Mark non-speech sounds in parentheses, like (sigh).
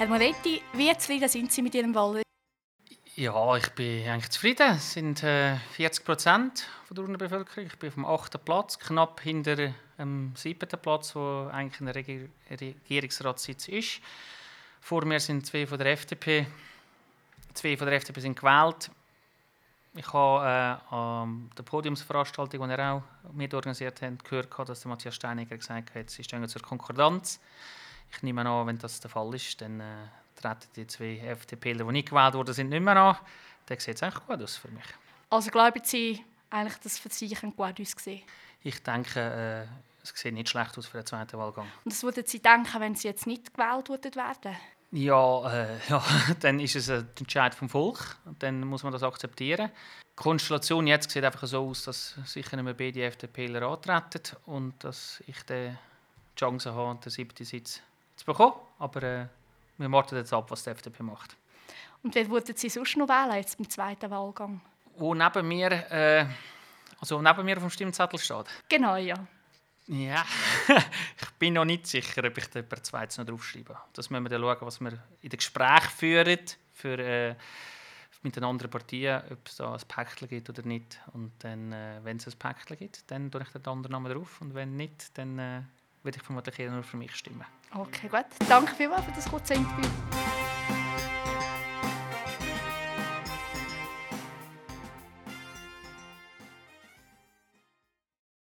Herr Moretti, wie zufrieden sind Sie mit Ihrem Wahlresultat? Ja, ich bin eigentlich zufrieden. Es sind äh, 40 Prozent der Bevölkerung. Ich bin auf dem achten Platz, knapp hinter dem siebten Platz, wo eigentlich ein Regier Regierungsratssitz ist. Vor mir sind zwei von der FDP. Zwei von der FDP sind gewählt. Ich habe äh, an der Podiumsveranstaltung, die er auch mit organisiert hat, gehört, dass der Matthias Steiniger gesagt hat, sie stehen zur Konkordanz. Ich nehme an, wenn das der Fall ist, dann äh, treten die zwei FDPler, die nicht gewählt wurden, sind nicht mehr an. Dann sieht es eigentlich gut aus für mich. Also glauben Sie eigentlich, dass für Sie gut aussehen Ich denke, äh, es sieht nicht schlecht aus für den zweiten Wahlgang. Und was würden Sie denken, wenn Sie jetzt nicht gewählt werden? Ja, äh, (laughs) ja, dann ist es ein Entscheid vom Volk. Dann muss man das akzeptieren. Die Konstellation jetzt sieht einfach so aus, dass sicher nicht mehr beide FDPler antreten und dass ich die Chance habe, den siebten Sitz zu bekommen. Aber äh, wir warten jetzt ab, was die FDP macht. Und wer würden Sie sonst noch wählen, jetzt beim zweiten Wahlgang? Wo neben mir, äh, also neben mir auf dem Stimmzettel steht? Genau, ja. Ja, (laughs) ich bin noch nicht sicher, ob ich da per zweites noch draufschreibe. Das müssen wir dann schauen, was wir in den Gesprächen führen für, äh, mit den anderen Partien, ob es da ein Päckchen gibt oder nicht. Und dann, äh, wenn es ein Päckchen gibt, dann tue ich den anderen Namen drauf. Und wenn nicht, dann äh, würde ich vermutlich eher nur für mich stimmen. Okay, gut. Danke vielmals für das kurze Interview.